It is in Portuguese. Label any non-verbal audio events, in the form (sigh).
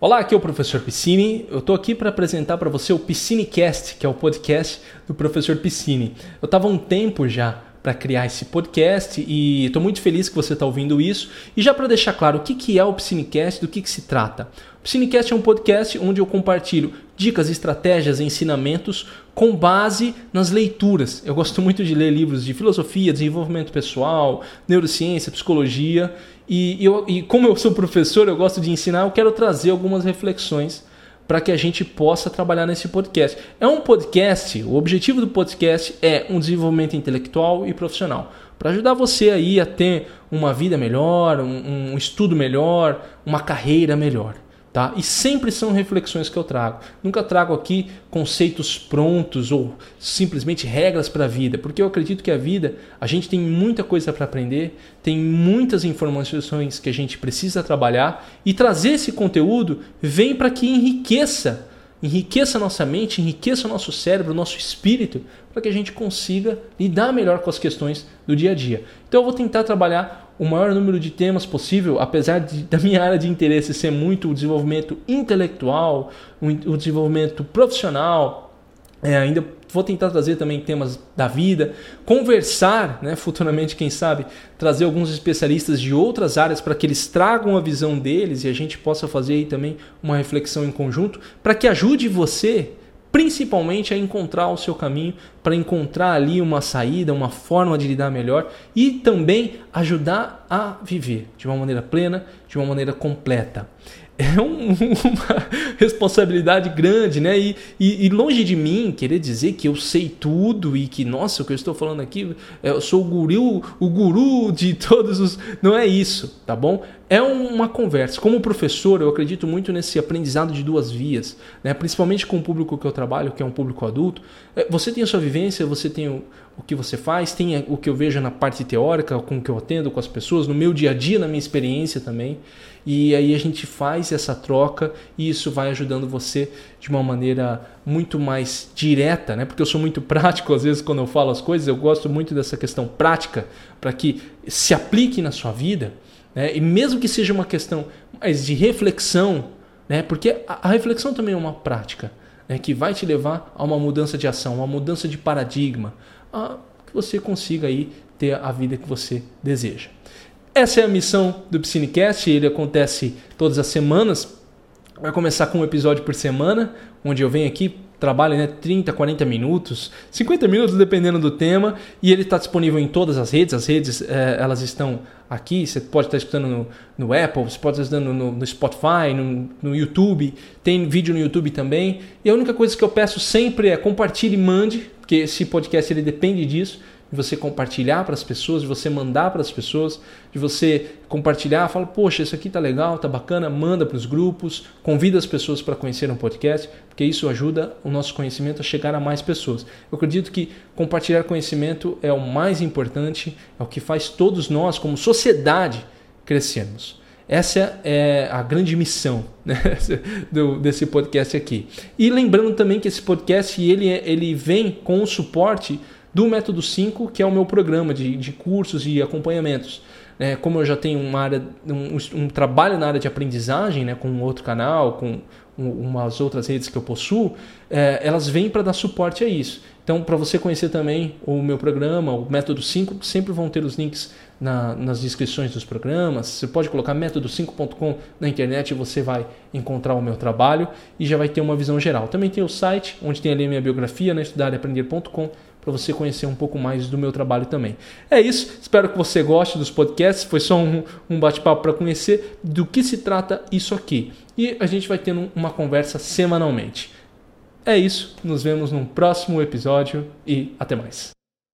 Olá, aqui é o professor Piscine. Eu estou aqui para apresentar para você o Piscinecast, que é o podcast do professor Piscine. Eu estava um tempo já para criar esse podcast e estou muito feliz que você está ouvindo isso. E já para deixar claro o que, que é o Piscinecast, do que, que se trata. O Piscinecast é um podcast onde eu compartilho dicas, estratégias, ensinamentos com base nas leituras. Eu gosto muito de ler livros de filosofia, desenvolvimento pessoal, neurociência, psicologia e, eu, e como eu sou professor, eu gosto de ensinar, eu quero trazer algumas reflexões para que a gente possa trabalhar nesse podcast. É um podcast, o objetivo do podcast é um desenvolvimento intelectual e profissional, para ajudar você aí a ter uma vida melhor, um, um estudo melhor, uma carreira melhor. Tá? E sempre são reflexões que eu trago. Nunca trago aqui conceitos prontos ou simplesmente regras para a vida, porque eu acredito que a vida, a gente tem muita coisa para aprender, tem muitas informações que a gente precisa trabalhar e trazer esse conteúdo vem para que enriqueça enriqueça nossa mente, enriqueça o nosso cérebro, o nosso espírito, para que a gente consiga lidar melhor com as questões do dia a dia. Então eu vou tentar trabalhar o maior número de temas possível, apesar de, da minha área de interesse ser muito o desenvolvimento intelectual, o, o desenvolvimento profissional, é, ainda vou tentar trazer também temas da vida, conversar, né, futuramente, quem sabe, trazer alguns especialistas de outras áreas para que eles tragam a visão deles e a gente possa fazer aí também uma reflexão em conjunto para que ajude você, principalmente, a encontrar o seu caminho, para encontrar ali uma saída, uma forma de lidar melhor e também ajudar a viver de uma maneira plena, de uma maneira completa é um, (laughs) uma responsabilidade grande, né? E, e, e, longe de mim querer dizer que eu sei tudo e que, nossa, o que eu estou falando aqui, eu sou o guru, o guru de (laughs) todos os. Não é isso, tá bom? É uma conversa. Como professor, eu acredito muito nesse aprendizado de duas vias, né? principalmente com o público que eu trabalho, que é um público adulto. É, você tem a sua vivência, você tem o, o que você faz, tem o que eu vejo na parte teórica, com o que eu atendo com as pessoas, no meu dia a dia, na minha experiência também. E aí a gente faz essa troca e isso vai ajudando você de uma maneira muito mais direta, né? Porque eu sou muito (laughs) prático, às vezes, quando eu falo as coisas, eu gosto muito dessa questão prática para que se aplique na sua vida. Né? E mesmo que seja uma questão mais de reflexão, né? porque a, reflexão também é uma prática né? que vai te levar a uma mudança de ação, uma mudança de paradigma, a que você consiga aí ter a vida que você deseja. Essa é a missão do Piscinecast, ele acontece todas as semanas. Vai começar com um episódio por semana, onde eu venho aqui trabalha né, 30, 40 minutos, 50 minutos dependendo do tema, e ele está disponível em todas as redes. As redes é, elas estão aqui, você pode estar escutando no, no Apple, você pode estar escutando no, no Spotify, no, no, YouTube, tem vídeo no YouTube também. E a única coisa que eu peço sempre é compartilhe e mande, porque esse podcast ele depende disso de você compartilhar para as pessoas, de você mandar para as pessoas, de você compartilhar, fala, poxa, isso aqui tá legal, tá bacana, manda para os grupos, convida as pessoas para conhecer um podcast, porque isso ajuda o nosso conhecimento a chegar a mais pessoas. Eu acredito que compartilhar conhecimento é o mais importante, é o que faz todos nós, como sociedade, crescermos. Essa é a grande missão né, (laughs) desse podcast aqui. E lembrando também que esse podcast ele, é, ele vem com o suporte do Método 5, que é o meu programa de, de cursos e acompanhamentos. É, como eu já tenho uma área, um, um, trabalho na área de aprendizagem, né, com outro canal, com um, umas outras redes que eu possuo, é, elas vêm para dar suporte a isso. Então, para você conhecer também o meu programa, o Método 5, sempre vão ter os links na, nas descrições dos programas. Você pode colocar método5.com na internet e você vai encontrar o meu trabalho e já vai ter uma visão geral. Também tem o site, onde tem ali a minha biografia, né, estudareaprender.com para você conhecer um pouco mais do meu trabalho também. É isso, espero que você goste dos podcasts. Foi só um, um bate-papo para conhecer do que se trata isso aqui. E a gente vai tendo uma conversa semanalmente. É isso, nos vemos num próximo episódio e até mais.